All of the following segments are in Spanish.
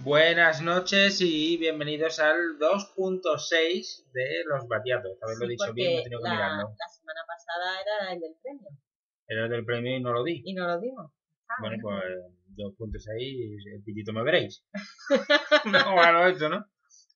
Buenas noches y bienvenidos al 2.6 de los batiatos. Esta vez lo he dicho bien, no he tenido que la, mirarlo. la semana pasada era el del premio Era el del premio y no lo di. y no lo dimos. Ah, Bueno, pues 2.6, el pitito me veréis. no, bueno, eso, ¿no?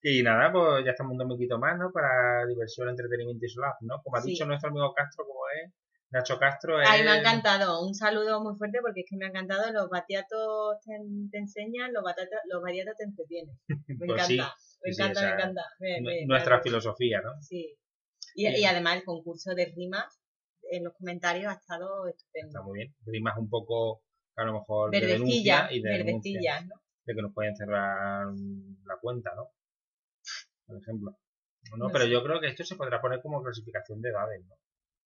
Y nada, pues ya estamos un dominguito más, ¿no? Para diversión, entretenimiento y solaz, ¿no? Como ha Sí. dicho nuestro amigo Castro, como es, Nacho Castro es... Ay, me ha encantado. Un saludo muy fuerte porque es que me ha encantado. Los batiatos te, te enseñan, los, batatas, los batiatos te entretienen. Me Pues encanta. sí, me sí, encanta, me encanta. Me- nu- me- nuestra filosofía, ¿no? Sí. Y, y además el concurso de rimas en los comentarios ha estado Está estupendo. muy bien. Rimas un poco, a lo mejor, de denuncia y de denuncia. ¿no? de que nos pueden cerrar la cuenta, ¿no? Por ejemplo. No, No pero sé. yo creo que esto se podrá poner como clasificación de edades, ¿no?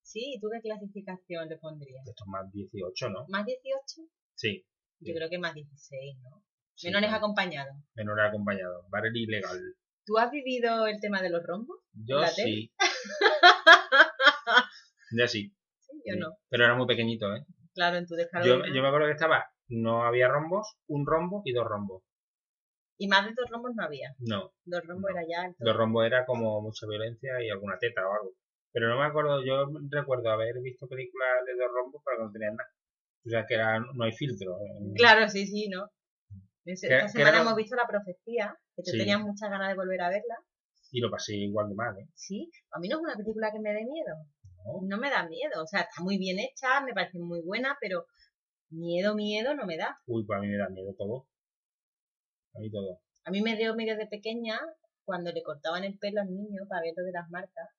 Sí, ¿y tú qué clasificación le pondrías? Esto es más 18, ¿no? ¿Más 18? Sí. Yo creo que más 16, ¿no? sí, Menores claro. acompañados. Menores acompañados. Barrel ilegal. ¿Tú has vivido el tema de los rombos? Yo ¿La sí. ya sí. Sí, yo sí. no. Pero era muy pequeñito, ¿eh? Claro, en tu descargo. Yo, yo me acuerdo que estaba, no había rombos, un rombo y dos rombos. Y más de dos rombos no había. No, Dos rombos No. era ya alto. dos rombos era como mucha violencia y alguna teta o algo. Pero no me acuerdo, yo recuerdo haber visto películas de dos rombos pero que no tenían nada. O sea, que era, no hay filtro. eh. Claro, sí, sí, ¿no? Esta semana era- hemos visto La Profecía, que tú Sí. tenías muchas ganas de volver a verla. Y lo pasé igual de mal, ¿eh? Sí, a mí no es una película que me dé miedo. ¿No? No me da miedo. O sea, está muy bien hecha, me parece muy buena, pero miedo, miedo no me da. Uy, pues a mí me da miedo todo. A mí todo. A mí me dio miedo de pequeña cuando le cortaban el pelo al niño para ver lo de las marcas.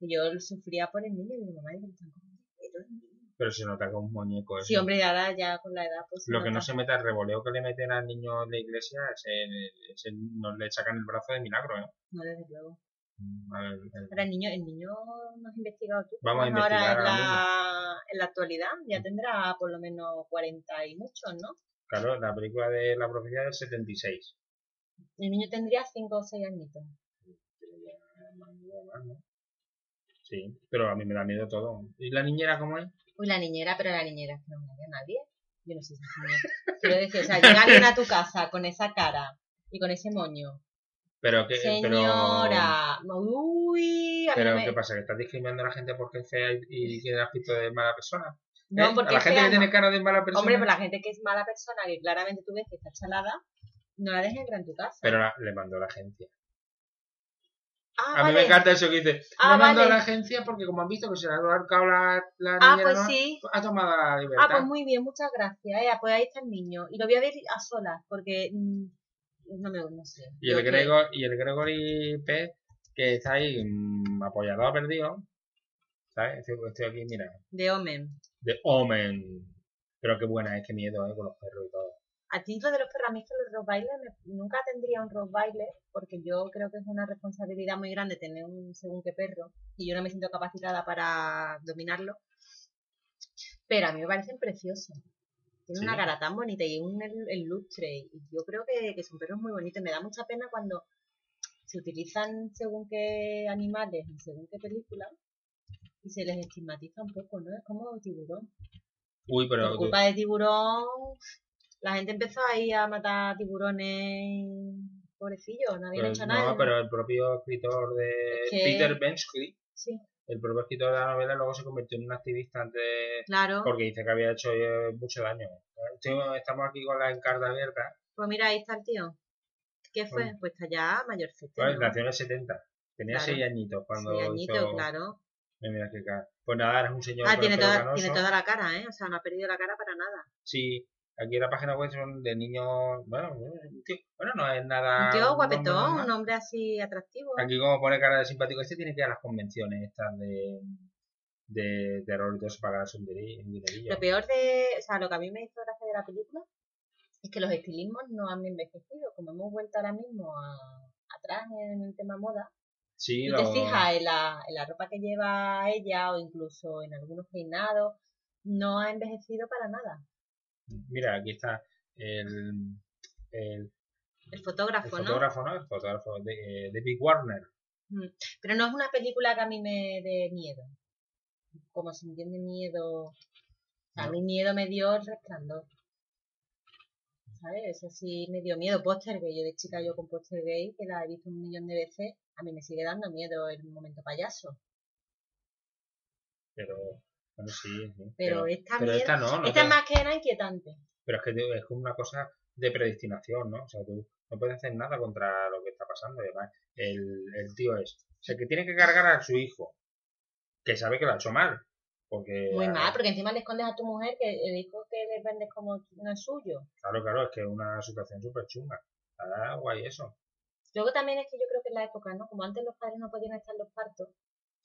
Y yo sufría por el niño y mi mamá dice, "Están comiendo el pelo al niño". Pero se nota que es un muñeco eso. Sí, hombre, ahora ya con la edad, pues. Lo que no se mete al revoleo que le meten al niño en la iglesia, ese, ese no le sacan el brazo de milagro, ¿eh? No, desde luego. Mm, ver, el- niño, el niño no has investigado tú. Vamos a Pues ahora investigar en la, en la actualidad ya tendrá por lo menos 40 y muchos, ¿no? Claro, la película de la profecía del 76. El niño tendría 5 o 6 añitos. Pero ya más miedo más, ¿no? Sí, pero a mí me da miedo todo. ¿Y la niñera cómo es? Uy, la niñera, pero la niñera es que no me a nadie. Yo no sé si es. Quiero decir, o sea, llega alguien a tu casa con esa cara y con ese moño. Pero que, pero, Señora, uy, a mí pero me- ¿qué pasa? ¿Que estás discriminando a la gente porque es fea y, tiene aspecto de mala persona? No, ¿Eh? porque a la gente fea, que tiene cara de mala persona. Hombre, pero la gente que es mala persona, que claramente tú ves que está chalada, no la dejes entrar en tu casa. Pero la- le mandó la agencia. Ah, A mí me encanta eso que dice. Ah, mandó vale. a la agencia porque como han visto que se le ha ahorcado la, la Ah, pues ¿no? sí. ha tomado la libertad. Ah, pues muy bien, muchas gracias. Eh, pues ahí está el niño. Y lo voy a ver a solas, porque mm, no me no sé. y, el que- Gregor, y el Gregory P, que está ahí mm, apoyado perdido. ¿Sabes? Estoy, estoy aquí, mira. De Omen. De Omen. Pero qué buena es, qué miedo, ¿eh? Con los perros y todo. A ti lo de los perros, a mí es que los Rottweiler, me- nunca tendría un Rottweiler, porque yo creo que es una responsabilidad muy grande tener un según qué perro, y yo no me siento capacitada para dominarlo. Pero a mí me parecen preciosos. Tienen Sí. una cara tan bonita y un el, lustre. Y yo creo que, que son perros muy bonitos. Me da mucha pena cuando se utilizan según qué animales en según qué película y se les estigmatiza un poco, ¿no? Es como tiburón. Uy, pero. Por culpa de tiburón, la gente empezó ahí a matar tiburones pobrecillos, no habían pero- hecho nada. no, pero el propio escritor de Es que- Peter Benchley, Sí, el propio escritor de la novela, luego se convirtió en un activista antes claro. porque dice que había hecho eh, mucho daño. Estamos aquí con la encarta abierta. Pues mira, ahí está el tío. ¿Qué fue? Bueno. Pues está ya mayorcete. Pues, nació en el 70. Tenía Claro. 6 añitos cuando Sí, añito, hizo... claro. Mira, mira qué cara. Pues nada, eres un señor Ah, tiene toda, tiene toda la cara, ¿eh? O sea, no ha perdido la cara para nada. Sí, aquí en la página web son de niños... Bueno, tío- bueno no es nada... Un tío un hombre guapetón, un hombre así atractivo. Aquí como pone cara de simpático este tiene que ir a las convenciones estas de... De terror y todo eso para ganarse un dinerillo. Lo peor de, o sea, lo que a mí me hizo gracia de la película Es que los estilismos no han envejecido, como hemos vuelto ahora mismo atrás en el tema moda. Sí, y te fijas en la, en la ropa que lleva ella o incluso en algunos peinados, no ha envejecido para nada. Mira, aquí está el, el, fotógrafo, el fotógrafo, ¿no? El fotógrafo de, de Big Warner. Mm. Pero no es una película que a mí me dé miedo. Como se entiende miedo. A mí miedo me dio el resplandor. ¿Sabes? Eso sí me dio miedo. Póster gay. Yo de chica yo con póster gay, que la he visto un millón de veces, a mí me sigue dando miedo el momento payaso. Pero, bueno, sí. Pero, esta, esta, no, esta es más que era inquietante. Pero es que es como una cosa de predestinación, ¿no? O sea, tú no puedes hacer nada contra lo que está pasando. Además, el, el tío es, o sea, que tiene que cargar a su hijo, que sabe que lo ha hecho mal. Porque, Muy mal, porque encima le escondes a tu mujer que el hijo que le vendes como no es suyo. Claro, claro, es que es una situación súper chunga. Está guay eso. Luego también es que yo creo que en la época, ¿no? Como antes los padres no podían estar en los partos.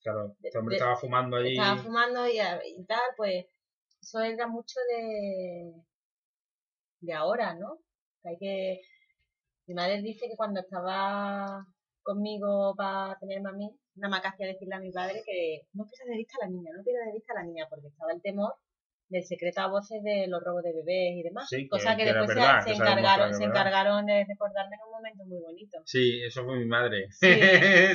Claro, este hombre estaba fumando allí. Estaba fumando y, y, tal, pues eso era mucho de, de ahora, ¿no? Que hay que... Mi madre dice que cuando estaba conmigo para tenerme a mí, nada más que hacía decirle a mi padre que no pierdas de vista a la niña, no pierdas de vista a la niña, porque estaba el temor del secreto a voces de los robos de bebés y demás. Sí, cosa que, después se, encargaron, se encargaron de recordarme en un momento muy bonito. Sí, eso fue mi madre. Sí,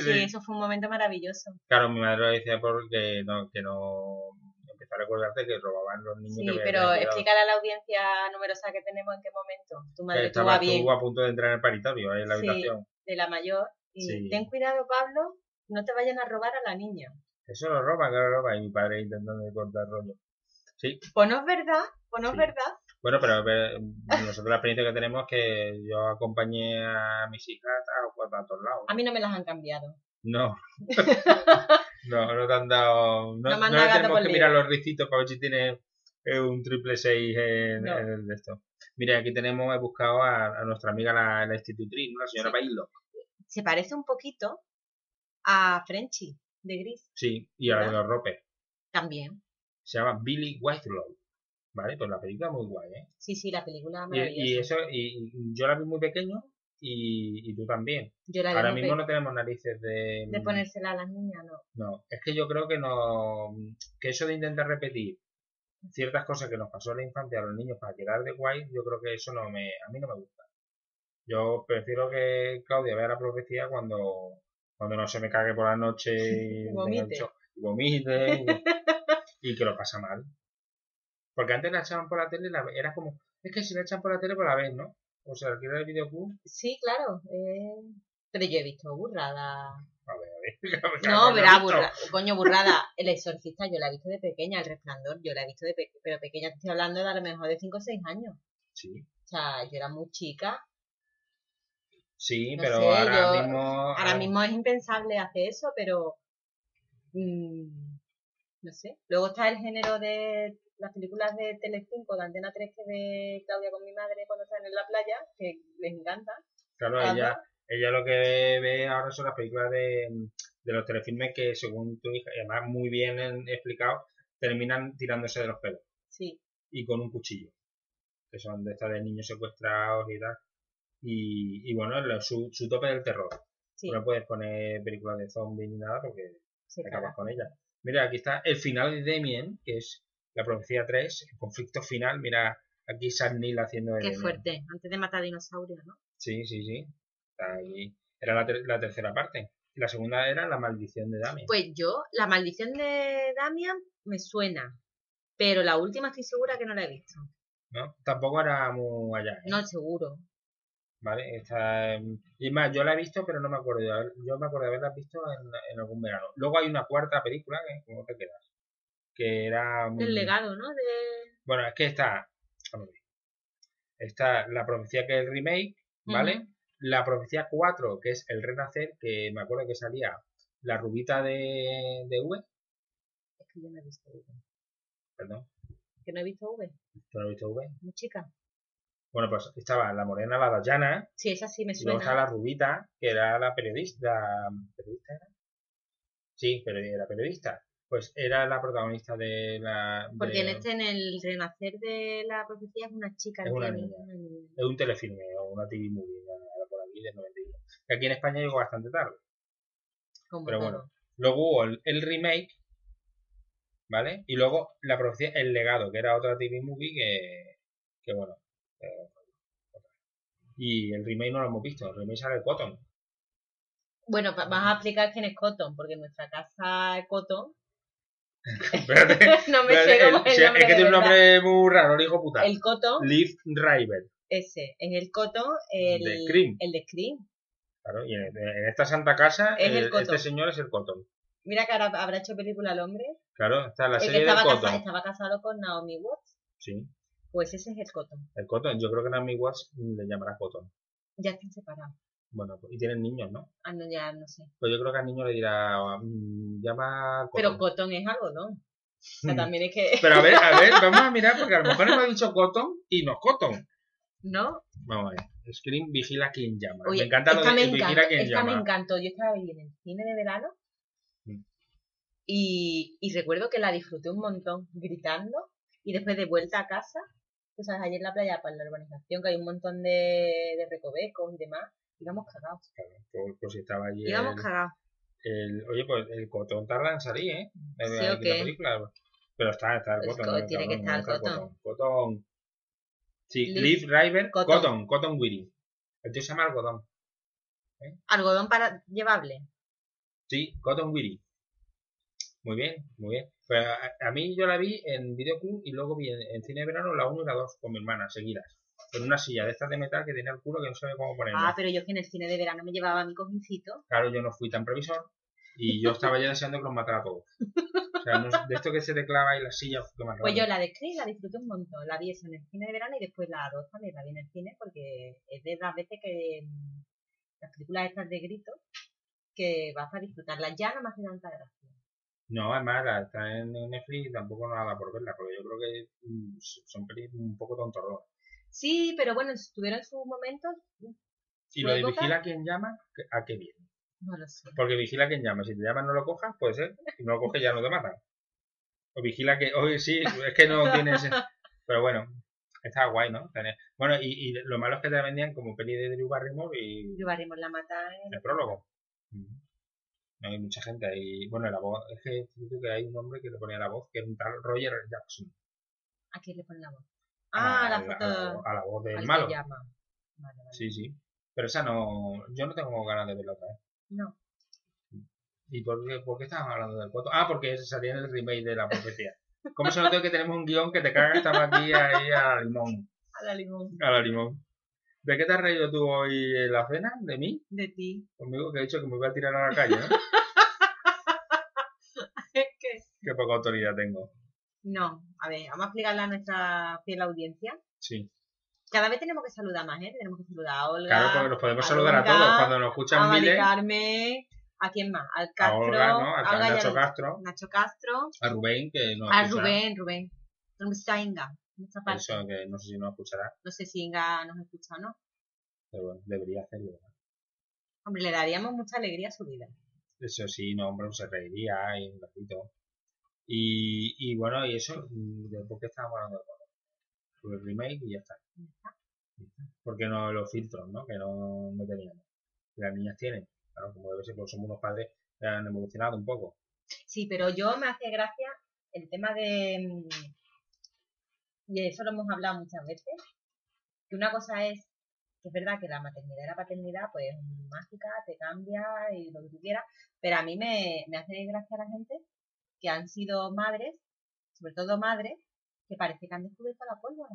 sí. eso fue un momento maravilloso. Claro, mi madre lo decía porque no, que no empezó a recordarte que robaban los niños. Sí, pero explícale a la audiencia numerosa que tenemos en qué momento. Tu madre estaba bien. a punto de entrar en el paritorio, en la habitación. de la mayor. Y ten cuidado, Pablo, no te vayan a robar a la niña. Eso lo roban, que lo roban. Y mi padre intentando cortar rollo. Sí. Pues no es verdad, pues no es verdad. Bueno, pero nosotros la experiencia que tenemos es que yo acompañé a mis hijas a, a todos lados. A mí no me las han cambiado. No. no, no te han dado. No, no, tenemos que mirar los ricitos para ver si tiene eh, un triple 6 en, el de esto. Mira, aquí tenemos, he buscado a, nuestra amiga la, la institutriz, la señora sí. Se parece un poquito a Frenchy, de Gris. Sí, y a los Roper. También. Se llama Billy Whitelaw. ¿Vale? Pues la película muy guay, ¿eh? Sí, sí, la película maravillosa. Y, y eso, y, yo la vi muy pequeño y, y tú también. Ahora mismo no tenemos narices de... De ponérsela a las niñas, no. No, es que yo creo que no... Que eso de intentar repetir ciertas cosas que nos pasó en la infancia a los niños para quedar de guay, yo creo que eso no me... A mí no me gusta. Yo prefiero que Claudia vea la profecía cuando cuando no se me cague por la noche y, vomite, y, vomite y, que lo pasa mal. Porque antes la echaban por la tele y era como, es que si la echan por la tele, pues la ves, ¿no? O sea, el el videoclub. Sí, claro. Eh... Pero yo he visto burrada. A ver, a ver. No, verá, burra, coño, burrada. El exorcista yo la he visto de pequeña, el resplandor, yo la he visto de pequeña, pero pequeña estoy hablando de a lo mejor de 5 o 6 años. Sí. O sea, yo era muy chica Sí, pero ahora mismo... Ahora mismo es impensable hacer eso, pero... Mmm, no sé. Luego está el género de las películas de Telecinco, de Antena 3 que ve Claudia con mi madre cuando están en la playa, que les encanta. Claro, ella, ella lo que ve ahora son las películas de, de los telefilmes que según tu hija, y además muy bien explicado, terminan tirándose de los pelos. Sí. Y con un cuchillo. Que son de estas de niños secuestrados y tal. Y, y bueno, su, su tope del terror. No puedes poner películas de zombies ni nada porque acabas con ella. Mira, aquí está el final de Damien, que es la profecía 3, el conflicto final. Mira, aquí Sam Neill haciendo Qué fuerte, antes de matar dinosaurios, ¿no? Sí, sí, sí. Era la, la tercera parte. Y la segunda era la maldición de Damien. Pues yo, la maldición de Damien me suena. Pero la última estoy segura que no la he visto. ¿No? Tampoco era muy allá. ¿eh? No, seguro. ¿Vale? Esta, y más, yo la he visto, pero no me acuerdo. Yo, me acuerdo de haberla visto en, algún verano. Luego hay una cuarta película, que ¿cómo te quedas? Que era... El legado, ¿no? De... Bueno, es que está... Está la profecía que es el remake, ¿vale? La profecía 4, que es el renacer, que me acuerdo que salía la rubita de, de V. Es que yo no he visto V. Perdón. ¿Que no he visto V? ¿Tú no has visto V? Muy chica. Bueno, pues estaba la morena, la Dayana. Sí, esa sí me suena. Y luego está la rubita, que era la periodista. ¿Periodista era? Sí, pero era periodista. pues era la protagonista de la... Porque en este, en el renacer de la profecía es una chica. Es una niña. Es un telefilme o una TV movie por aquí del 91. aquí en España llegó bastante tarde. Pero bueno. Luego hubo el, remake, ¿vale? Y luego la profecía El legado, que era otra TV movie que, que bueno. Eh, y el remake no lo hemos visto. El remake sale de Cotton. Bueno, vas a explicar quién es Cotton, porque en nuestra casa es Cotton Espérate. no me sé cómo es el nombre. Es que tiene un nombre muy raro, el hijo puta. El Cotton. Liv River. Ese. En el Cotton, el de Scream. El de Scream. Claro, y en, esta santa casa, el, este señor es el Cotton. Mira que ahora habrá hecho película al hombre. Claro, está la serie de Cotton. estaba casado con Naomi Watts. Sí. Pues ese es el Cotton. El Cotton, yo creo que Naomi Watts le llamará Cotton. Ya están separados. Bueno, pues, y tienen niños, ¿no? Ah, no, ya no sé. Pues yo creo que al niño le dirá, mm, llama. Pero Cotton es algo, ¿no? O sea, hmm. también es que... Pero a ver, a ver, vamos a mirar, porque a lo mejor hemos dicho Cotton y no Cotton. ¿No? Vamos a ver. Scream vigila quien llama. me encanta lo de me vigila quien llama. me encantó. Yo estaba ahí en el cine de verano hmm. y, y recuerdo que la disfruté un montón gritando y después de vuelta a casa, pues sabes, allí en la playa para la urbanización que hay un montón de, de recovecos y demás Íbamos cagados. Claro, pues, pues estaba allí. Íbamos cagados. El, oye, pues el cotón tarda en salir, ¿eh? En, sí, la película. Pero está, está el cotón. tiene que estar el cotón. Cotón. Sí, Liv River, cotton, cotton Weary. El tío se llama algodón. ¿Eh? ¿Algodón para llevable? Sí, Cotton Weary. Muy bien, muy bien. Pues a, mí yo la vi en Videoclub y luego vi en, en, Cine de Verano la 1 y la 2 con mi hermana, seguidas con una silla de estas de metal que tenía el culo que no sabía cómo ponerlo. Ah, pero yo que en el cine de verano me llevaba mi cojincito. Claro, yo no fui tan previsor y yo estaba ya deseando que los matara a todos. O sea, de esto que se te clava y la silla, Pues yo la de Scream la disfruté un montón. La vi eso en el cine de verano y después la dos también la vi en el cine porque es de las veces que mm, las películas estas de grito que vas a disfrutarlas ya no me hace tanta gracia. No, además la está en Netflix y tampoco nada por verla, porque yo creo que mm, son películas un poco tontorronas. Sí, pero bueno, estuvieron en sus momentos. ¿Y lo de vigila quien llama? ¿A qué viene? No lo sé. Porque vigila quien llama. Si te llaman no lo cojas, puede ser. Si no lo coges ya no te matan. O vigila que... Oye, sí, es que no tienes... Pero bueno, está guay, ¿no? Bueno, y, y, lo malo es que te vendían como peli de Drew Barrymore y... Drew Barrymore la mata en... El prólogo. No hay mucha gente ahí. Bueno, la voz... Es que, que hay un hombre que le ponía la voz, que es un tal Roger Jackson. ¿A quién le pone la voz? Ah, la foto. A, la, voz del malo. Sí, sí. Pero esa no. Yo no tengo ganas de verla otra vez. No. ¿Y por qué, por qué estaban hablando del foto? Ah, porque salía en el remake de la profecía. ¿Cómo se nota que tenemos un guion que te caga? Estamos aquí ahí a la limón. A la limón. A la limón. ¿De qué te has reído tú hoy en la cena? ¿De mí? De ti. Conmigo que he dicho que me voy a tirar a la calle, ¿no? es que... Qué poca autoridad tengo. No, a ver, vamos a explicarle a nuestra fiel audiencia. Sí. Cada vez tenemos que saludar más, ¿eh? Tenemos que saludar a Olga. Claro, porque nos podemos saludar a todos cuando nos escuchan a miles. Carmen, ¿a quién más? Al Castro. A Olga, ¿no? A, Nacho Castro. Nacho Castro. A Rubén, que no A Rubén, Rubén. ¿Dónde parte. Eso, que no sé si nos escuchará. No sé si Inga nos escucha o no. Pero bueno, debería hacerlo. Hombre, le daríamos mucha alegría a su vida. Eso sí, no, hombre, se reiría y un ratito. Y, y bueno, y eso, mm, ¿de por qué estábamos hablando de el remake y ya está. Porque no los filtros, ¿no? Que no, no teníamos. Que las niñas tienen. Claro, como debe ser, porque somos unos padres que han evolucionado un poco. Sí, pero yo me hace gracia el tema de. Y eso lo hemos hablado muchas veces. Que una cosa es que es verdad que la maternidad y la paternidad, pues es mágica, te cambia y lo que tú quieras. Pero a mí me, me hace gracia la gente que han sido madres, sobre todo madres, que parece que han descubierto la pólvora.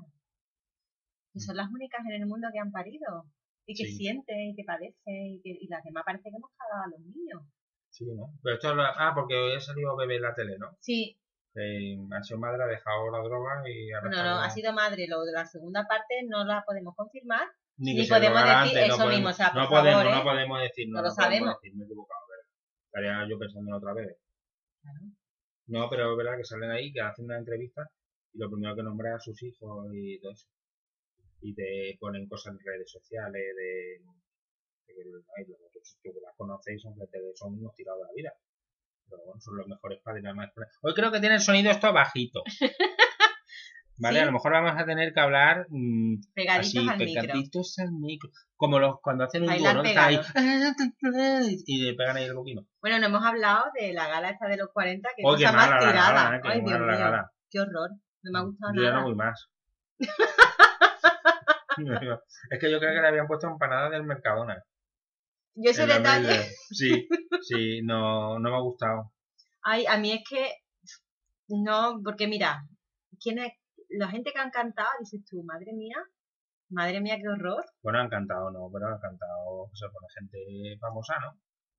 Que son las únicas en el mundo que han parido. Y que sienten y que padecen y, que, y las demás parece que hemos cagado a los niños. Sí, ¿no? Pero esto es la... Ah, porque hoy ha salido bebé en la tele, ¿no? Sí. Eh, ha sido madre, ha dejado la droga y No, no, ha sido madre. Lo de la segunda parte no la podemos confirmar. Ni, podemos decir eso mismo. O sea, no, por podemos, favor, no ¿eh? podemos decir. No, lo sabemos. Decir, me he equivocado. Estaría yo pensando en otra vez. Claro. No, pero es verdad que salen ahí, que hacen una entrevista y lo primero que nombran a sus hijos y todo eso. Y te ponen cosas en redes sociales de, que, los que las conocéis son, son unos tirados de la vida. Pero bueno, son los mejores padres. Hoy creo que tiene el sonido esto bajito. ¿Vale? A lo mejor vamos a tener que hablar mmm, pegaditos, al, pegaditos micro. al micro. Como los cuando hacen un dúo, ¿no? Ahí, y le pegan ahí el boquino. Bueno, no hemos hablado de la gala esta de los 40, que oh, cosa más tirada. ¿eh? Ay, Dios mío, qué horror. No me ha gustado yo nada. Yo no voy más. es que yo creo que le habían puesto empanadas del Mercadona. Yo ese detalle. Sí, sí, no, no me ha gustado. Ay, a mí es que no, porque mira, ¿quién es? La gente que han cantado, dices tú, madre mía, madre mía, qué horror. Bueno, han cantado, no, pero han cantado, o sea, con gente famosa, ¿no?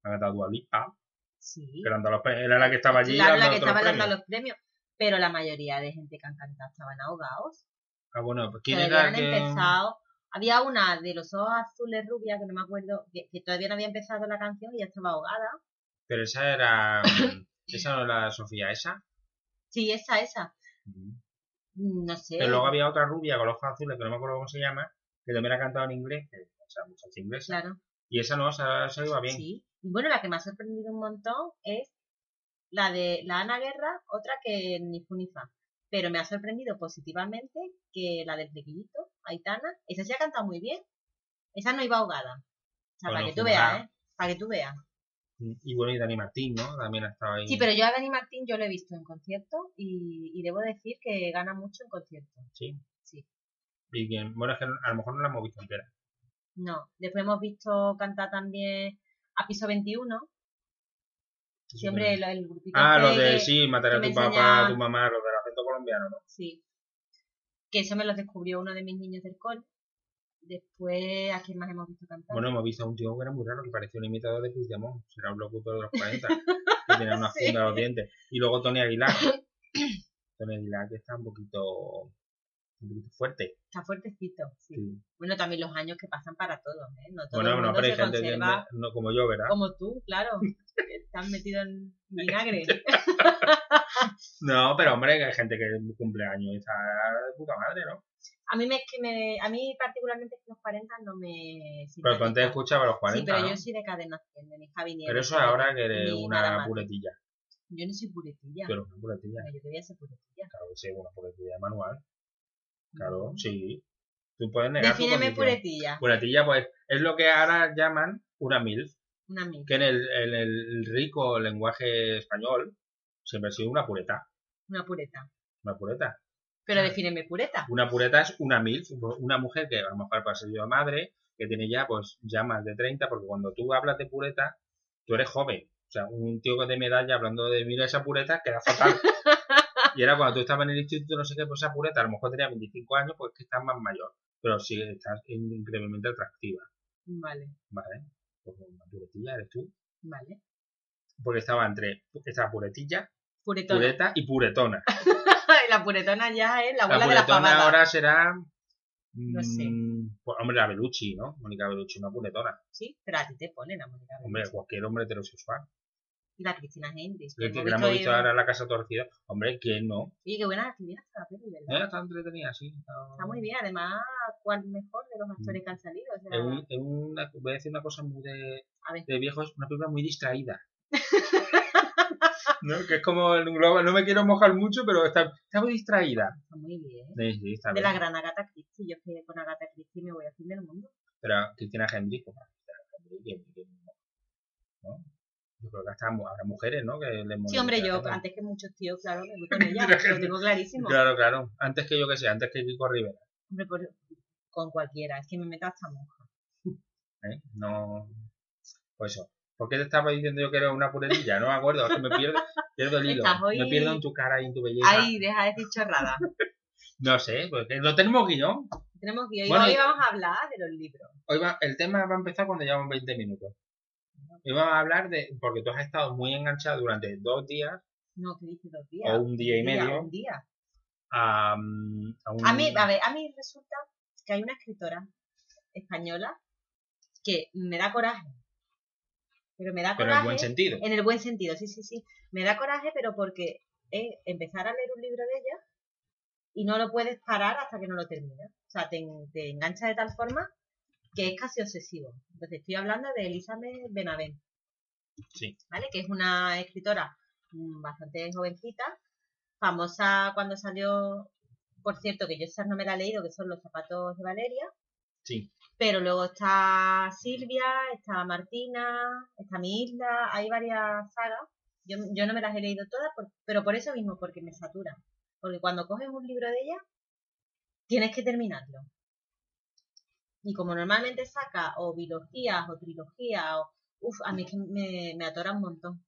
Han cantado Dualipa. Sí. Pero los, era la que estaba allí. Claro, la que estaba dando los premios. Pero la mayoría de gente que han cantado estaban ahogados. Ah, bueno, pues ¿quién era han empezado había una de los ojos azules rubia, que no me acuerdo, que, todavía no había empezado la canción y ya estaba ahogada. Pero esa era. ¿Esa no era Sofía, esa? Sí, esa, esa. No sé. Pero luego había otra rubia con los ojos azules, que no me acuerdo cómo se llama, que también ha cantado en inglés, o sea, muchacha inglesa. Claro. Y esa no, esa, esa iba bien. Sí. Y bueno, la que me ha sorprendido un montón es la de la Ana Guerra, otra que ni fu ni fa pero me ha sorprendido positivamente que la del flequillito, Aitana, esa se ha cantado muy bien. Esa no iba ahogada. O sea, para que tú veas, ¿eh? Para que tú veas. Mm, y bueno, y Dani Martín, ¿no? También ha estado ahí. Sí, pero yo a Dani Martín yo lo he visto en concierto y, debo decir que gana mucho en concierto. Sí. Sí. Y bien, bueno, es que a lo mejor no la hemos visto entera. No. Después hemos visto cantar también a piso 21. Siempre el, el grupito. Ah, lo de sí, matar a tu papá, a tu mamá, lo de colombiano, ¿no? Sí. Que eso me lo descubrió uno de mis niños del cole. Después, ¿a quién más hemos visto cantar? Bueno, hemos visto a un tío que era muy raro, que parecía un imitador de Puigdemont. Será un locutor de los 40, que tenía una funda a los dientes. Y luego Tony Aguilar. Tony Aguilar, que está un poquito, un poquito fuerte. Está fuertecito, sí. Bueno, también los años que pasan para todos, ¿eh? No todo bueno, el no, pero hay gente que no como yo, ¿verdad? Como tú, claro. Estás metido en vinagre. no, pero hombre, hay gente que cumple años y está de puta madre, ¿no? A mí, me, es que me, a mí particularmente los 40 no me... Pero tú antes escuchabas los 40, Sí, pero yo soy de cadena de mi Javi Pero eso es ahora que eres una puletilla. Yo no soy puletilla. Pero una puletilla. yo debía ser puletilla. Claro que sí, una puletilla manual. Claro, sí. Tú puedes negar Defíneme puletilla. Puletilla, pues, es lo que ahora llaman una MILF. Una MILF. Que en el, en el rico lenguaje español siempre ha sido una pureta. Una pureta. Una pureta. Pero defíneme pureta. Una pureta es una MILF, una mujer que a lo mejor para ser yo madre, que tiene ya, pues, ya más de 30, porque cuando tú hablas de pureta, tú eres joven. O sea, un tío de medalla hablando de mira esa pureta queda fatal. y era cuando tú estabas en el instituto, no sé qué, pues esa pureta, a lo mejor tenía 25 años, pues que estás más mayor. Pero sí estás increíblemente atractiva. Vale. Vale. Pues una puretilla eres tú. Vale. Porque estaba entre esta puretilla, puretona. pureta y puretona. la puretona ya es la abuela de la pavada. ahora será... No sé. Mm, pues, hombre, la Belucci, ¿no? Mónica Belucci, una puretona. Sí, pero a ti te pone la Mónica Belucci. Hombre, cualquier hombre heterosexual. Y la Cristina Hendrix. Que, que, la hemos visto ahora en la casa torcida. Hombre, ¿quién no? Sí, qué buena actividad está la peli, ¿verdad? Eh, está entretenida, sí. Está... muy bien, además, ¿cuál mejor de los actores que han salido? O sea... es, un, es una, voy a decir una cosa muy de, de viejo, es una película muy distraída. ¿no? Que es como el globo, no me quiero mojar mucho, pero está, está muy distraída. Está muy bien. Sí, sí, está de bien. la gran Agatha Christie, yo que con Agatha Christie me voy a fin del mundo. Pero Cristina Hendricks, pues, ¿no? Yo creo que hasta habrá mujeres, ¿no? Que le sí, hombre, yo, antes que muchos tíos, claro, me con ella, lo tengo clarísimo. Claro, claro. Antes que yo que sé, antes que Kiko Rivera. Hombre, por, con cualquiera, es que me meto hasta monja. ¿Eh? No. Pues eso. ¿Por qué te estaba diciendo yo que era una puretilla? No me acuerdo, es que me pierdo, pierdo el hilo. Me pierdo en tu cara y en tu belleza. Ay, deja de decir chorrada. no sé, porque no tenemos guion. Tenemos guion. Bueno, hoy vamos a hablar de los libros. Hoy va, el tema va a empezar cuando llevamos 20 minutos. Hoy vamos a hablar de, porque tú has estado muy enganchado durante dos días. No, ¿qué dices dos días? O un día y medio. Un día. A, a, un... a mí, a ver, a mí resulta que hay una escritora española que me da coraje pero me da coraje. en el buen sentido. En el buen sentido, sí, sí, sí. Me da coraje, pero porque es empezar a leer un libro de ella y no lo puedes parar hasta que no lo terminas. O sea, te, te engancha de tal forma que es casi obsesivo. Entonces, estoy hablando de Elizabeth Benavent. Sí. ¿Vale? Que es una escritora mm, bastante jovencita, famosa cuando salió, por cierto, que yo esa no me la he leído, que son Los zapatos de Valeria. Sí. Pero luego está Silvia, está Martina, está Mi Isla, hay varias sagas. Yo, yo no me las he leído todas, pero por eso mismo, porque me satura. Porque cuando coges un libro de ella, tienes que terminarlo. Y como normalmente saca o biologías o trilogías, o, uf, a mí me, me atora un montón.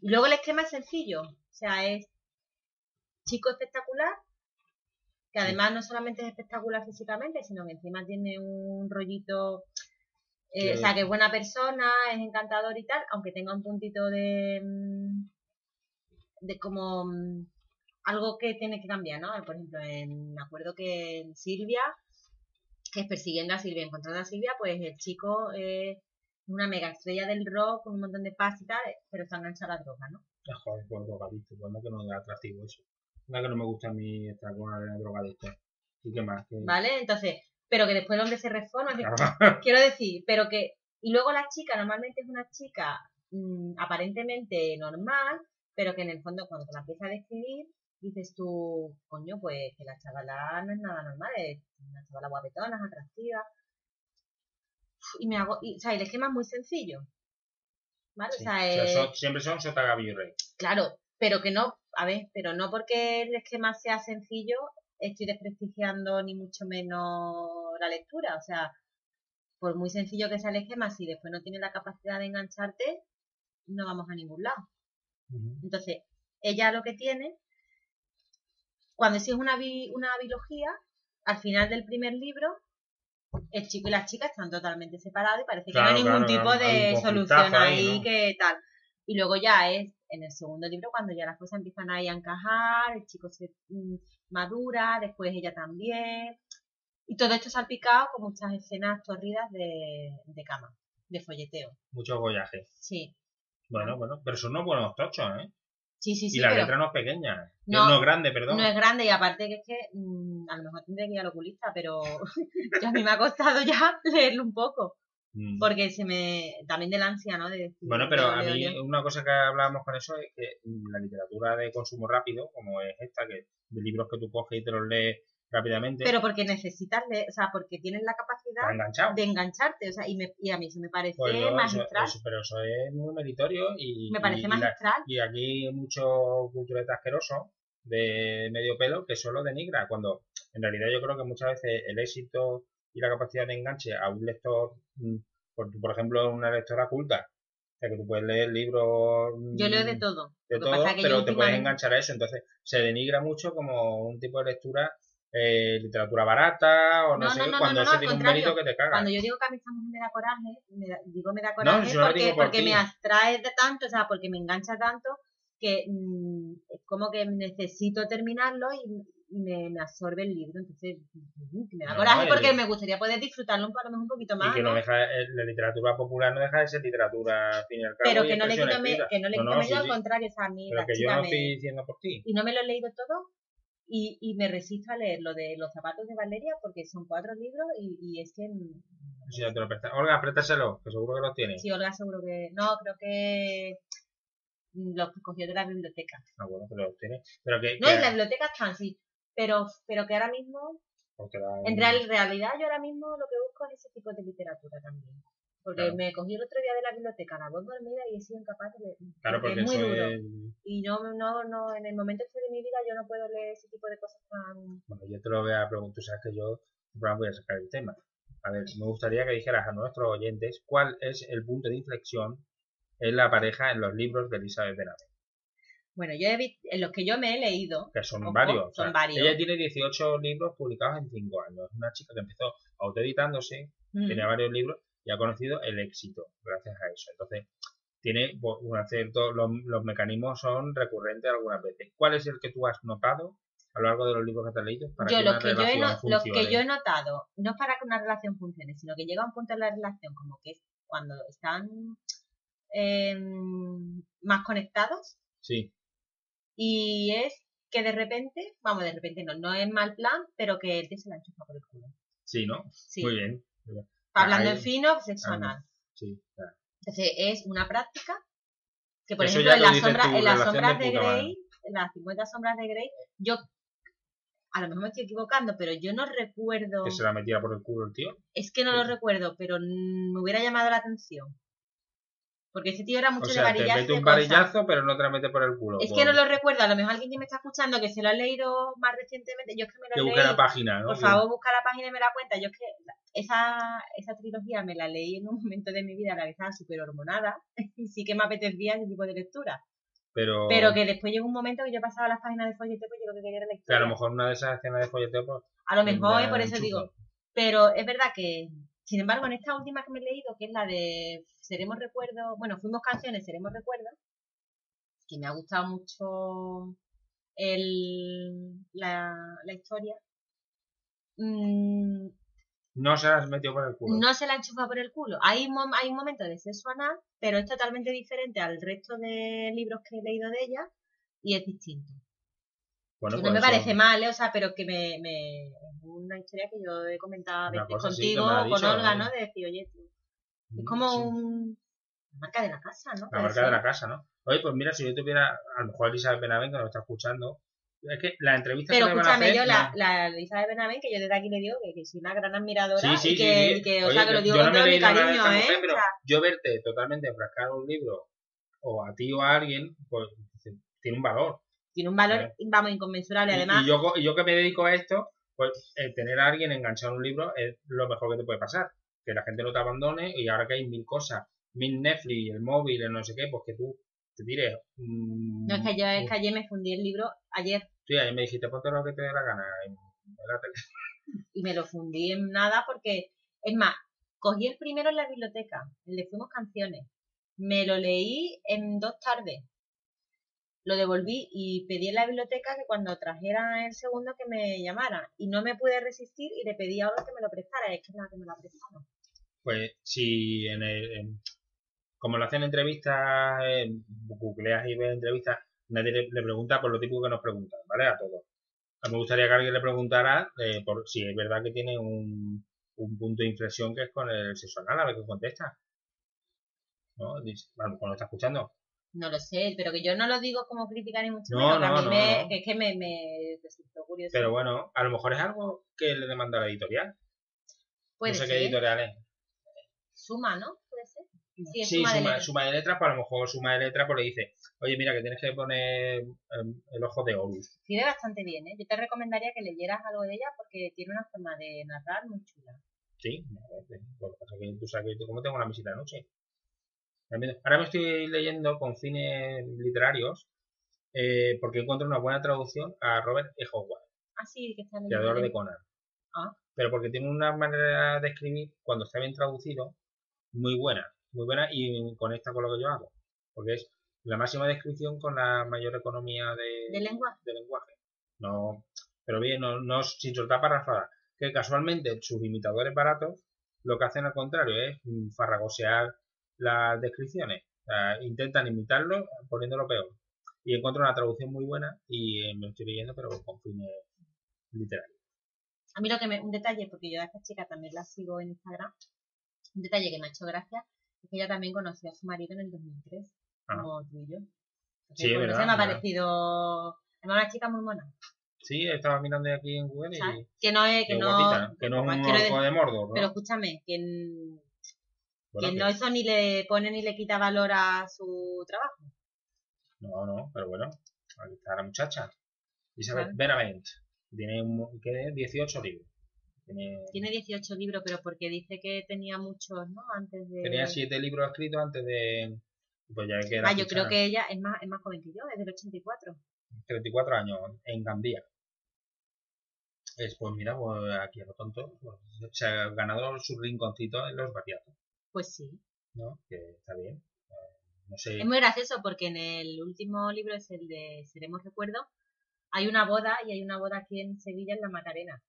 Y luego el esquema es sencillo, o sea, es chico espectacular, que además no solamente es espectacular físicamente, sino que encima tiene un rollito, eh, o sea, que es buena persona, es encantador y tal, aunque tenga un puntito de, mm, de como mm, algo que tiene que cambiar, ¿no? Por ejemplo, en, me acuerdo que en Silvia, que es persiguiendo a Silvia, encontrando a Silvia, pues el chico es una mega estrella del rock con un montón de paz y tal, pero está enganchado a la droga, ¿no? Joder, pues drogadicto, pues no que no es atractivo eso. Nada que no me gusta a mí estar con la drogadicto. ¿Y qué más? Vale, entonces, pero que después el hombre se reforma, quiero decir, pero que, y luego la chica normalmente es una chica mm, aparentemente normal, pero que en el fondo cuando te la empieza a describir, dices tú, coño, pues que la chavala no es nada normal, es una chavala guapetona, es atractiva. Y me hago, y, o sea, el esquema es muy sencillo. ¿Vale? o sea, siempre son Sota y Rey. Claro, pero que no, a ver, pero no porque el esquema sea sencillo, estoy desprestigiando ni mucho menos la lectura. O sea, por muy sencillo que sea el esquema, si después no tiene la capacidad de engancharte, no vamos a ningún lado. Entonces, ella lo que tiene cuando es una, una biología, al final del primer libro, el chico y la chica están totalmente separados y parece que no hay ningún tipo de solución ahí, que tal. Y luego ya es en el segundo libro cuando ya las cosas empiezan ahí a encajar, el chico se mm, madura, después ella también. Y todo esto salpicado con muchas escenas torridas de, de cama, de folleteo. Mucho gollaje. Sí. Bueno, bueno, pero son unos buenos tochos, ¿eh? Sí, sí, sí. Y la letra no es pequeña. No, es grande, perdón. No es grande y aparte que es que mm, a lo mejor tendré que ir al oculista, pero a mí me ha costado ya leerlo un poco. Mm. Porque se me. También de la ansia, ¿no? De bueno, pero a mí una cosa que hablábamos con eso es que la literatura de consumo rápido, como es esta, que de libros que tú coges y te los lees rápidamente. Pero porque necesitas, o sea, porque tienes la capacidad de engancharte, o sea, y, me, y a mí se me parece pues magistral. pero eso es muy meritorio y... Me parece magistral. y aquí hay mucho cultureta asqueroso de medio pelo que solo denigra, cuando en realidad yo creo que muchas veces el éxito y la capacidad de enganche a un lector, mm, por, por ejemplo, una lectora culta, o sea, que tú puedes leer libros... Yo leo de todo. De todo, pero te puedes enganchar a eso. Entonces, se denigra mucho como un tipo de lectura eh, literatura barata o no, sé, cuando se tiene un mérito que te caga. Cuando yo digo que a mí esta mujer me da coraje, me digo me da coraje porque, porque me abstrae de tanto, o sea, porque me engancha tanto que mm, es como que necesito terminarlo y, me, me, absorbe el libro. Entonces, mm, me da coraje porque me gustaría poder disfrutarlo un, un poquito más. Y que no, deja, eh, la literatura popular no deja de ser literatura al fin y al cabo. Pero que no, le quito, que no le quito al contrario, o sea, a mí. Pero que yo no estoy diciendo por ti. Y no me lo he leído todo, y, y, me resisto a leer lo de los zapatos de Valeria porque son cuatro libros y, y es que... Sí, te lo Olga, préstaselo, que seguro que los tiene. Sí, Olga seguro que... No, creo que los cogió de la biblioteca. Ah, bueno, pero los tiene. Pero que, no, en la biblioteca están, sí. Pero, pero que ahora mismo... En realidad yo ahora mismo lo que busco es ese tipo de literatura también. Porque me cogí el otro día de la biblioteca la voz dormida y he sido incapaz de Claro, porque es muy duro. Y no, no, no, en el momento este de mi vida yo no puedo leer ese tipo de cosas tan... Bueno, yo te lo voy a preguntar, sabes que yo voy a sacar el tema. A ver, me gustaría que dijeras a nuestros oyentes cuál es el punto de inflexión en la pareja en los libros de Elizabeth Benavent. Bueno, yo he visto, en los que yo me he leído. Que son varios. Son varios. Ella tiene 18 libros publicados en 5 años. Es una chica que empezó autoeditándose, mm. tenía varios libros y ha conocido el éxito gracias a eso. Entonces, tiene un acierto, los, los, mecanismos son recurrentes algunas veces. ¿Cuál es el que tú has notado a lo largo de los libros que te has leído? Para yo, que, los, que yo he los que yo he notado, no es para que una relación funcione, sino que llega un punto en la relación como que es cuando están em, más conectados. Sí. Y es que de repente, vamos, de repente no, no es mal plan, pero que el tío se la enchufa por el culo. Sí, ¿no? Sí. Muy bien. Hablando en fino, sexo anal. Sí, claro. Entonces, es una práctica Que por ejemplo, en, la sombra, en las sombras de Grey, en las 50 sombras de Grey, yo a lo mejor me estoy equivocando, pero yo no recuerdo. ¿Que se la metía por el culo el tío? Es que no lo recuerdo, pero me hubiera llamado la atención. Porque ese tío era mucho o sea, de varillazo. Te mete un varillazo, pero no te la mete por el culo. Es que no lo recuerdo. A lo mejor alguien que me está escuchando que se lo ha leído más recientemente. Yo es que me lo que busca la página, ¿no? Por favor, busca la página y me la cuenta. Yo es que esa, esa trilogía me la leí en un momento de mi vida en la que estaba súper hormonada. y sí que me apetecía ese tipo de lectura. Pero... pero que después llegó un momento que yo pasaba las páginas de folleteo pues yo lo que quería era historia. Que a lo mejor una de esas escenas de folleteo pues, A lo mejor, por eso digo. Pero es verdad que sin embargo, en esta última que me he leído, que es la de Seremos Recuerdos, bueno, fuimos canciones, Seremos Recuerdos, que me ha gustado mucho el, la, la historia. Mm, no se la has metido por el culo. No se la enchufa por el culo. Hay, hay un momento de sexo anal, pero es totalmente diferente al resto de libros que he leído de ella y es distinto no me parece mal, ¿eh? o sea, pero que me, me, es una historia que yo he comentado a veces contigo o con Olga, ¿no? De decir, oye, tú, es como un, la marca de la casa, ¿no? La marca de la casa, ¿no? Oye, pues mira, si yo tuviera, a lo mejor Elizabeth Benavent que nos está escuchando, es que la entrevista Pero que escúchame, hacer, yo, la, la Elizabeth Benavent, que yo desde aquí le digo que, que soy una gran admiradora y, que, y que, o sea, que lo digo con todo mi cariño, ¿eh? pero yo verte totalmente enfrascado un libro, o a ti o a alguien, pues tiene un valor tiene un valor, vamos, inconmensurable. Además, y, yo, yo que me dedico a esto, pues eh, tener a alguien enganchado en un libro es lo mejor que te puede pasar. Que la gente no te abandone y ahora que hay mil cosas, mil Netflix, el móvil, el no sé qué, pues que tú te tires. no, es que yo es que ayer me fundí el libro, ayer. Sí, ayer me dijiste, ponte lo que te dé la gana. Y me lo fundí en nada porque, es más, cogí el primero en la biblioteca, el de Fuimos Canciones. Me lo leí en dos tardes lo devolví y pedí en la biblioteca que cuando trajera el segundo que me llamara. Y no me pude resistir y le pedí a que me lo prestara. Es que es la que me lo ha prestado. Pues si en el, como lo hacen entrevistas, en googleas y ves entrevistas, nadie le, pregunta por lo típico que nos preguntan, ¿vale? A todos. A mí me gustaría que alguien le preguntara eh, por si es verdad que tiene un, un punto de inflexión que es con el sexo anal, a ver qué contesta. ¿No? Bueno, cuando está escuchando. No lo sé, pero que yo no lo digo como crítica ni mucho menos, que a mí me, que es que me, me resultó curioso. Pero bueno, a lo mejor es algo que le demanda la editorial. Puede no sé qué editorial es. Suma, ¿no? Puede ser. Sí, suma, de suma, de letras, pues a lo mejor suma de letras pues le dice, oye, mira, que tienes que poner em, el ojo de Horus. Escribe bastante bien, ¿eh? Yo te recomendaría que leyeras algo de ella porque tiene una forma de narrar muy chula. Sí, pues, tú sabes que como tengo una visita anoche. Ahora me estoy leyendo con fines literarios eh, porque encuentro una buena traducción a Robert E. Howard. Ah, sí, que está Creador de Conan. Ah. Pero porque tiene una manera de escribir, cuando está bien traducido, muy buena. Muy buena y conecta con lo que yo hago. Porque es la máxima descripción con la mayor economía de, ¿De lenguaje. De lenguaje. No, pero bien, no, no sin soltar parrafadas. Que casualmente sus imitadores baratos lo que hacen al contrario es farragosear las descripciones. intentan imitarlo poniéndolo peor. Y encuentro una traducción muy buena y eh, me estoy leyendo, pero con fines literarios. A mí lo que me, un detalle, porque yo a esta chica también la sigo en Instagram, un detalle que me ha hecho gracia es que ella también conoció a su marido en el 2003, ah. como tú y yo. sí, verdad, se me ha parecido, es una chica muy mona. Sí, estaba mirando aquí en Google y... Que no es, que no, que no es un orco de Mordor, ¿no? Pero escúchame, que que no eso ni le pone ni le quita valor a su trabajo. No, no, pero bueno, aquí está la muchacha. Isabel Benavent. Tiene, ¿qué, 18 libros. Tiene... tiene 18 libros, pero porque dice que tenía muchos, ¿no? Antes de... Tenía 7 libros escritos antes de... Pues ya que ah, yo creo que ella es más, es más joven que yo, es del 84. 34 años, en Gandía. Es, pues mira, pues aquí a lo tonto, pues, se ha ganado su rinconcito en los batiatos. Pues sí. ¿No? Que está bien. Eh, no sé. Es muy gracioso porque en el último libro es el de Seremos Recuerdo. Hay una boda y hay una boda aquí en Sevilla en la Macarena.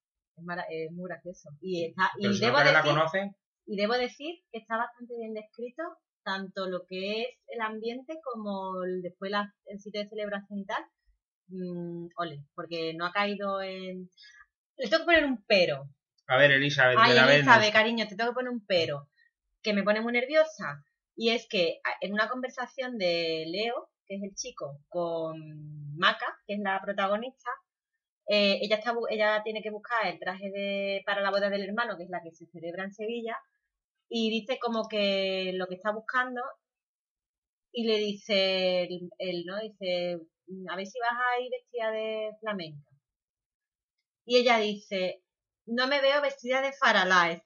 Es, muy gracioso. Y, está, y, debo decir, la y debo decir que está bastante bien descrito tanto lo que es el ambiente como después el sitio de celebración y tal. Mm, ole, porque no ha caído en... Le tengo que poner un pero. A ver, Elizabeth. Ay, Elizabeth, cariño, te tengo que poner un pero que me pone muy nerviosa, Y es que en una conversación de Leo, que es el chico, con Maca, que es la protagonista, eh, ella, está, ella tiene que buscar el traje de, para la boda del hermano, que es la que se celebra en Sevilla, y dice como que lo que está buscando, y le dice él, ¿no? Dice, a ver si vas a ir vestida de flamenca. Y ella dice, no me veo vestida de Faralaes.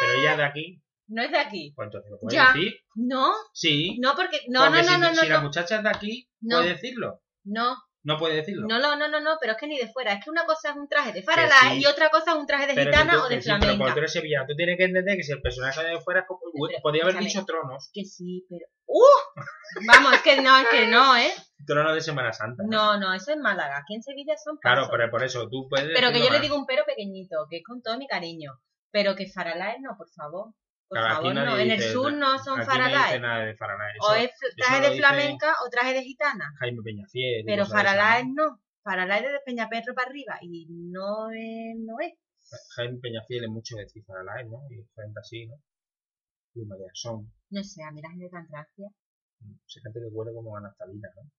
Pero ella de aquí. No es de aquí. Pues entonces lo puedes decir. No. Sí. No, porque. No, no, no, no, Si la muchacha es de aquí, puede decirlo. No. No puede decirlo. No, no, no, no, no, pero es que ni de fuera. Es que una cosa es un traje de farala y otra cosa es un traje de gitana o de flamenca. pero tú eres tú tienes que entender que si el personaje de fuera podría haber dicho tronos. Que sí, pero. ¡Uh! Vamos, es que no, es que no, ¿eh? Tronos de Semana Santa. No, no, eso es Málaga. Aquí en Sevilla son Claro, pero por eso tú puedes. Pero que yo le digo un pero pequeñito, que es con todo mi cariño. Pero que farala es no, por favor. Por favor, no. En el sur no son faralaes. o es traje de flamenca o traje de gitana. Jaime Peñafiel. Pero faralaes no. Faralaes de Peñaperro para arriba. Y no es. No es. Jaime Peñafiel es mucho decir faralaes, ¿no? Y gente así, ¿no? Y María Son. No sé, a mí la gente tan gracia. Se gente que huele como a naftalina, ¿no?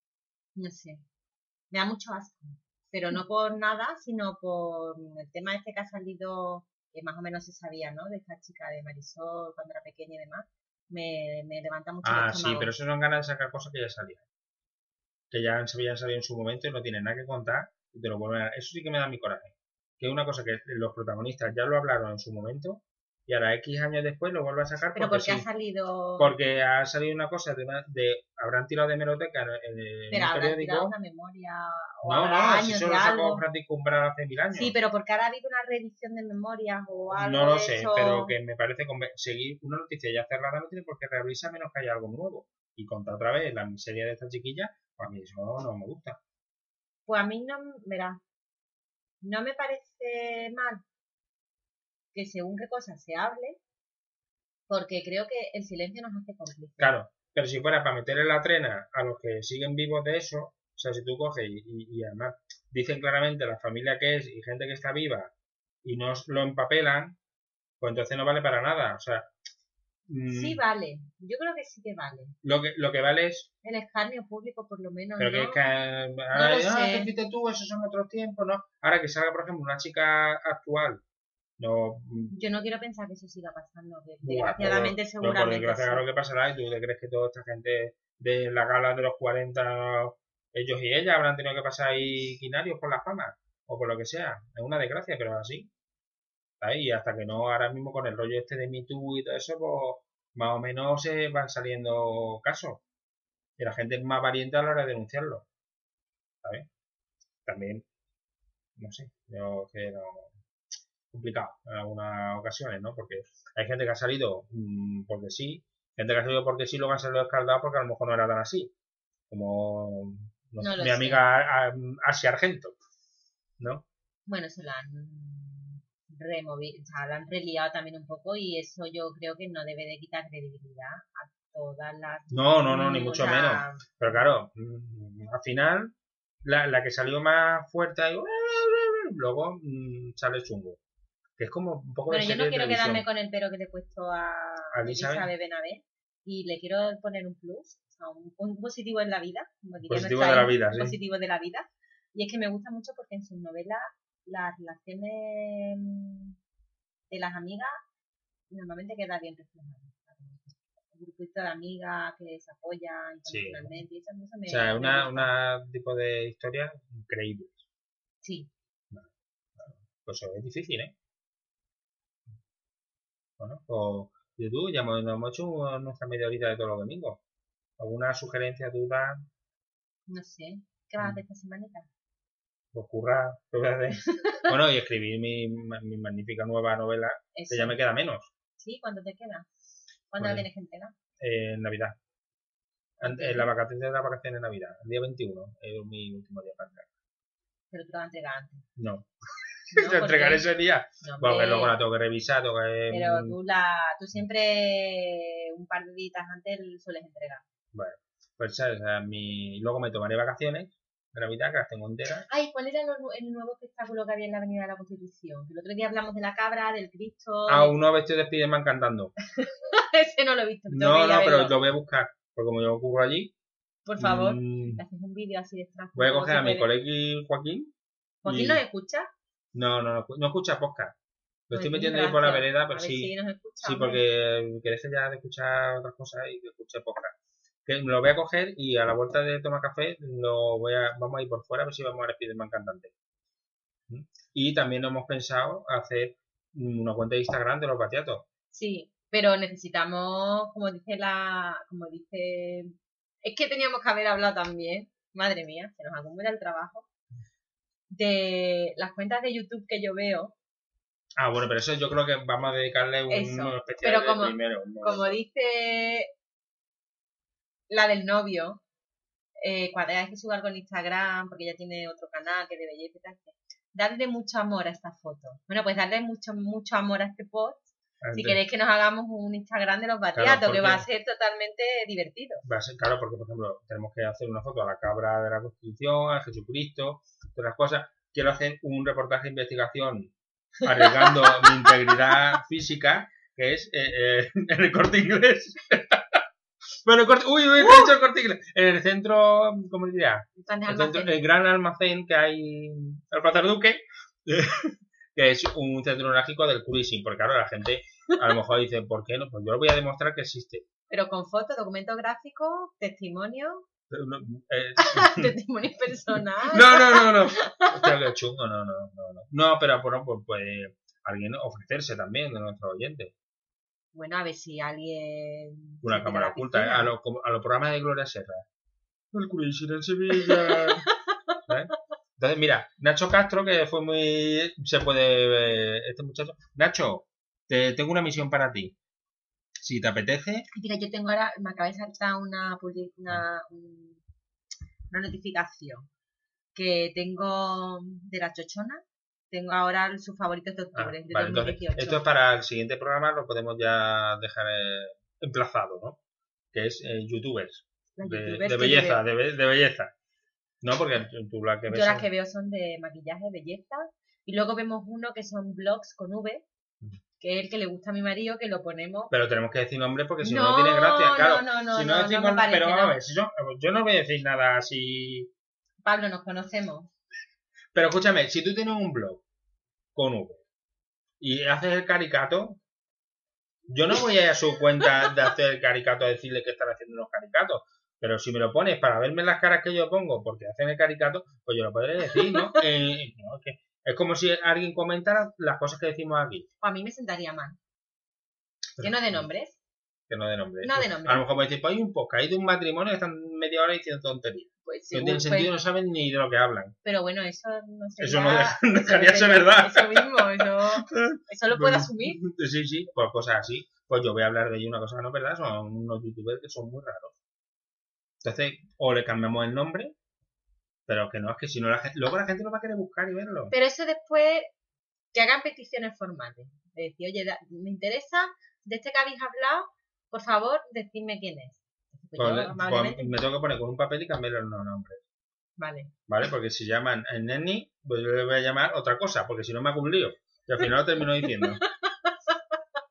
No sé. Me da mucho asco. Pero no por nada, sino por el tema este que ha salido que más o menos se sabía, ¿no? De esta chica de Marisol cuando era pequeña y demás, me, me levanta mucho Ah, sí, pero eso son ganas de sacar cosas que ya salían. Que ya se habían salido en su momento y no tienen nada que contar y te lo vuelven a... Eso sí que me da mi coraje. Que es una cosa que los protagonistas ya lo hablaron en su momento y ahora X años después lo vuelve a sacar pero porque, ha salido porque ha salido una cosa de, de habrán tirado de meroteca en el pero periódico. una memoria o no no si solo sacó Francisco Umbral hace mil años. Sí pero porque ahora ha habido una reedición de memorias o algo no lo sé pero que me parece seguir una noticia ya cerrada no tiene por qué reabrirse menos que haya algo nuevo. Y contar otra vez la miseria de esta chiquilla pues a mí eso no me gusta. Pues a mí no verá no me parece mal que según qué cosas se hable, porque creo que el silencio nos hace cómplices. Claro, pero si fuera para meterle la trena a los que siguen vivos de eso, o sea, si tú coges y, y, además dicen claramente la familia que es y gente que está viva y no lo empapelan, pues entonces no vale para nada. O sea, Sí mm, vale, yo creo que sí que vale. Lo que, lo que vale es... El escarnio público por lo menos. Pero que es que... Ahora, no ah, tú, esos son otros tiempos, ¿no? Ahora que salga, por ejemplo, una chica actual Mm, Yo no quiero pensar que eso siga pasando, desgraciadamente seguramente. por desgracia, claro que pasará, y tú te crees que toda esta gente de la gala de los 40, ellos y ella habrán tenido que pasar ahí quinarios por la fama, o por lo que sea. Es una desgracia, pero así. Y hasta que no, ahora mismo con el rollo este de Me Too y todo eso, pues más o menos se van saliendo casos. Y la gente es más valiente a la hora de denunciarlo. ¿Sabes? También, no sé, yo que no complicado en algunas ocasiones, ¿no? Porque hay gente que ha salido mm, porque sí, gente que ha salido porque sí, luego han salido escaldado porque a lo mejor no era tan así. Como mi amiga Asia Argento, ¿no? Bueno, se la han removido, o sea, la han reliado también un poco y eso yo creo que no debe de quitar credibilidad a todas las... No, no, no, ni mucho menos. Pero claro, mm, al final, la, la que salió más fuerte ahí, luego mm, sale chungo es como un poco Bueno, yo no quiero quedarme con el pero que le he puesto a, ¿A Elizabeth Benavent y le quiero poner un plus, o sea, un, positivo en la vida, positivo de la vida, sí. positivo de la vida. Y es que me gusta mucho porque en sus novelas las relaciones de las amigas normalmente queda bien reflejada. Un grupito de amigas que se apoyan internacionalmente. Sí. Y eso, me, o sea, una, una tipo de historia increíble. Sí. Pues es difícil, ¿eh? Bueno, o YouTube, ya hemos, hemos hecho nuestra media horita de todos los domingos. ¿Alguna sugerencia, duda? No sé. ¿Qué vas a hacer esta semanita? Pues currar, bueno, y escribir mi, mi magnífica nueva novela, que ya me queda menos. ¿Sí? ¿Cuánto te queda? ¿Cuándo la tienes que entregar? en Navidad. En la vacación de la vacación de Navidad, el día 21, es mi último día para entregar. Pero tú la vas a entregar antes. No. No, entregar ese día. porque luego la tengo que revisar, tengo que... Pero tú, la, tú siempre un par de días antes sueles entregar. Bueno, pues ¿sabes? mi... luego me tomaré vacaciones de Navidad, que las tengo enteras. Ay, ¿cuál era el nuevo espectáculo que había en la Avenida de la Constitución? el otro día hablamos de la cabra, del Cristo... Ah, uno vestido de Spiderman cantando. Ese no lo he visto. No, no, pero lo voy a buscar. Porque como yo ocurro allí. Por favor, mm, haces un vídeo así de. Voy a coger a mi colegio Joaquín. ¿Joaquín no escucha? No, no, no, no escucha podcast. Lo estoy metiendo ahí por la vereda, pero sí. sí, porque querés ya de escuchar otras cosas y que escuche podcast. Que lo voy a coger y a la vuelta de tomar café lo voy a, vamos a ir por fuera a ver si vamos a más Cantante. ¿Mm? Y también hemos pensado hacer una cuenta de Instagram de los batiatos. Sí, pero necesitamos, como dice la, como dice, es que teníamos que haber hablado también, madre mía, se nos acumula el trabajo, de las cuentas de YouTube que yo veo, Ah, bueno, pero eso yo creo que vamos a dedicarle un especial pero como, primero. Como dice la del novio, eh, cuando hay que subir algo en Instagram, porque ella tiene otro canal que de belleza y tal, darle mucho amor a esta foto. Bueno, pues darle mucho, mucho amor a este post. Si queréis que nos hagamos un Instagram de los batiatos, que va a ser totalmente divertido. Va a ser, claro, porque por ejemplo, tenemos que hacer una foto a la cabra de la Constitución, a Jesucristo, todas las cosas. Quiero hacer un reportaje de investigación arriesgando mi integridad física, que es eh, eh, en el corte inglés. bueno, corte, uy, uy, he dicho el corte inglés. En el centro, ¿cómo diría? El, el, gran almacén que hay el Plaza Duque, que es un centro neurálgico del cruising, porque claro, la gente a lo mejor dice, ¿por qué no? Pues yo lo voy a demostrar que existe. Pero con fotos, documento gráfico, testimonio. Eh, testimonio personal. No, no, no, no. Hostia, chungo, no, no, no, no. No, pero bueno, pues puede alguien ofrecerse también de nuestro oyente. Bueno, a ver si alguien. Una cámara oculta, ¿eh? a, los a los programas de Gloria Serra. El cruising en Sevilla. ¿Eh? Entonces, mira, Nacho Castro, que fue muy. Se puede. Este muchacho. Nacho, te, tengo una misión para ti si te apetece. Mira, yo tengo ahora, me acaba de saltar una, una, una notificación que tengo de la chochona. Tengo ahora sus favoritos de octubre, ah, vale, esto es para el siguiente programa, lo podemos ya dejar eh, emplazado, ¿no? Que es eh, youtubers. De, belleza, de, belleza. No, porque tú la que ves. Yo las que veo son de maquillaje, belleza. Y luego vemos uno que son blogs con V, que es el que le gusta a mi marido, que lo ponemos. Pero tenemos que decir nombre porque si no, no tiene gracia. Claro, no, no, si no, decimos, pero a ver, si yo, yo no voy a decir nada así. Pablo, nos conocemos. Pero escúchame, si tú tienes un blog con V y haces el caricato, yo no voy a ir a su cuenta de hacer el caricato a decirle que están haciendo unos caricatos. Pero si me lo pones para verme las caras que yo pongo porque hacen el caricato, pues yo lo podré decir, ¿no? Eh, no es que es como si alguien comentara las cosas que decimos aquí. a mí me sentaría mal. que no de nombres. Que no de nombres. No de nombres. A lo mejor me dicen, pues hay un podcast, hay de un matrimonio que están media hora diciendo tonterías. Pues sí, no tiene sentido, no saben ni de lo que hablan. Pero bueno, eso no sería... Eso no dejaría ser verdad. Eso mismo, eso, eso lo puedo asumir. Sí, sí, pues cosas así. Pues yo voy a hablar de ello una cosa que no es verdad, son unos youtubers que son muy raros. Entonces, o le cambiamos el nombre, pero que no, es que si no la gente, luego la gente lo va a querer buscar y verlo. Pero eso después, que hagan peticiones formales. De decir, oye, me interesa, de este que habéis hablado, por favor, decidme quién es. Pues pues me tengo que poner con un papel y cambiar los nombres. Vale. Vale, porque si llaman a Neni, pues yo le voy a llamar otra cosa, porque si no me hago un lío. Y al final lo termino diciendo.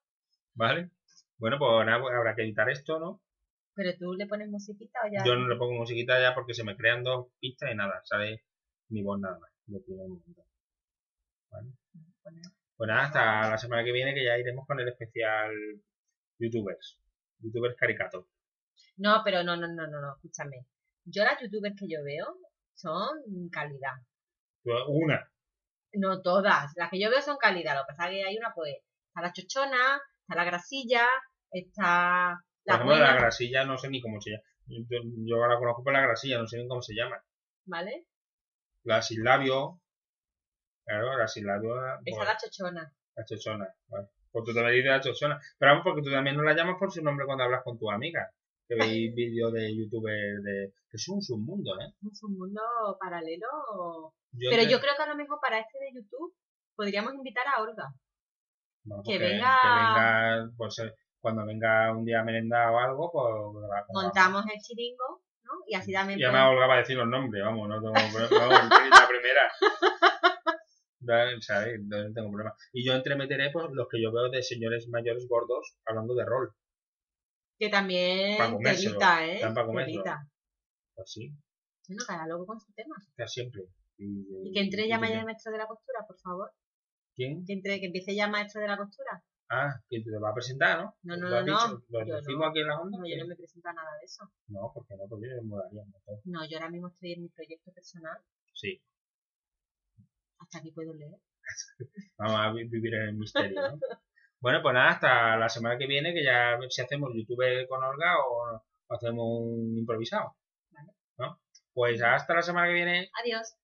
¿Vale? Bueno, pues habrá que editar esto, ¿no? ¿Pero tú le pones musiquita o ya? Yo no le pongo musiquita ya porque se me crean dos pistas y nada, sale mi voz nada más, de primer momento. ¿Vale? Pues nada, hasta la semana que viene que ya iremos con el especial youtubers, youtubers caricatos. No, pero no, no, no, no, no, escúchame. Yo las youtubers que yo veo son calidad. Una. No todas, las que yo veo son calidad, lo que pasa es que hay una pues, está la chochona, está la grasilla, está por ejemplo, la grasilla no sé ni cómo se llama. Yo, ahora conozco por la grasilla, no sé ni cómo se llama. ¿Vale? La sin labio. Claro, la sin labio. Esa es la chochona. La chochona, vale. Pues tú también dices la chochona. Pero vamos, porque tú también no la llamas por su nombre cuando hablas con tu amiga. Que veis vídeos de youtubers de. que es un submundo, ¿eh? Un submundo paralelo. Pero yo creo que a lo mejor para este de YouTube podríamos invitar a Olga. que, venga. Que venga. Pues, cuando venga un día merenda o algo, pues... Montamos el chiringo, ¿no? Y así también... Y además Olga va a decir los nombres, vamos, no tengo problema. la primera. ¿sabes? No tengo problema. Y yo entremeteré pues, los que yo veo de señores mayores gordos hablando de rol. Que también telita, ¿eh? Para. Pues sí. Bueno, cada loco con su tema. Está siempre. Y, que entre ya maestro de la costura, por favor. ¿Quién? Que, entre, que empiece ya maestro de la costura. Ah, que te va a presentar, ¿no? No, no, no. no. ¿Lo decimos aquí en la onda? No, yo no me presento nada de eso. No, porque no, porque yo me molaría. No, yo ahora mismo estoy en mi proyecto personal. Sí. Hasta aquí puedo leer. Vamos a vivir en el misterio, ¿no? bueno, pues nada, hasta la semana que viene, que ya si hacemos YouTube con Olga o, o hacemos un improvisado. Vale. ¿No? Pues hasta la semana que viene. Adiós.